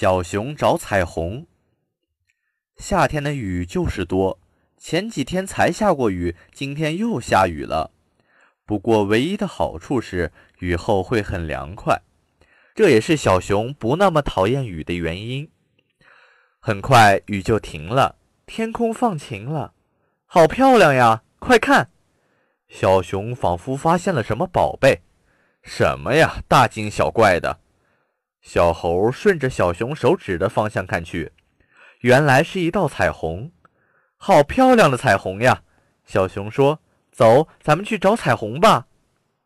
小熊找彩虹。夏天的雨就是多。前几天才下过雨，今天又下雨了。不过唯一的好处是雨后会很凉快，这也是小熊不那么讨厌雨的原因。很快雨就停了，天空放晴了，好漂亮呀！快看，小熊仿佛发现了什么宝贝。什么呀？大惊小怪的。小猴顺着小熊手指的方向看去，原来是一道彩虹。好漂亮的彩虹呀！小熊说：“走，咱们去找彩虹吧。”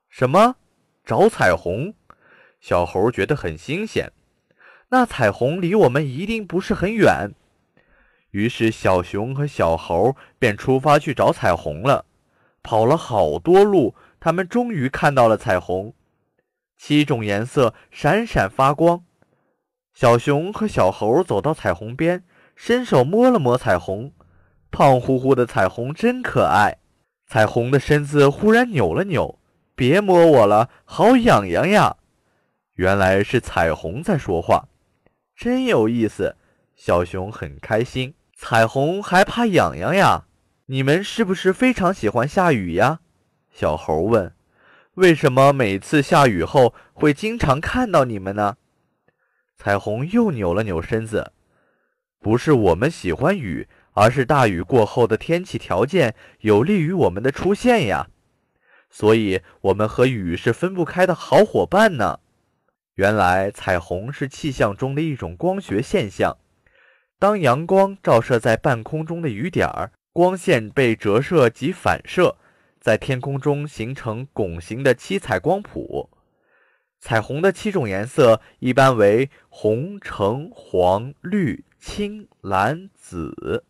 什么？找彩虹？小猴觉得很新鲜。那彩虹离我们一定不是很远。于是小熊和小猴便出发去找彩虹了。跑了好多路，他们终于看到了彩虹，七种颜色闪闪发光。小熊和小猴走到彩虹边，伸手摸了摸彩虹。胖乎乎的彩虹真可爱，彩虹的身子忽然扭了扭，别摸我了，好痒痒呀！原来是彩虹在说话，真有意思。小熊很开心，彩虹还怕痒痒呀？你们是不是非常喜欢下雨呀？小猴问。为什么每次下雨后会经常看到你们呢？彩虹又扭了扭身子，不是我们喜欢雨。而是大雨过后的天气条件有利于我们的出现呀，所以我们和雨是分不开的好伙伴呢。原来彩虹是气象中的一种光学现象，当阳光照射在半空中的雨点儿，光线被折射及反射，在天空中形成拱形的七彩光谱。彩虹的七种颜色一般为红、橙、黄、绿、青、蓝、紫。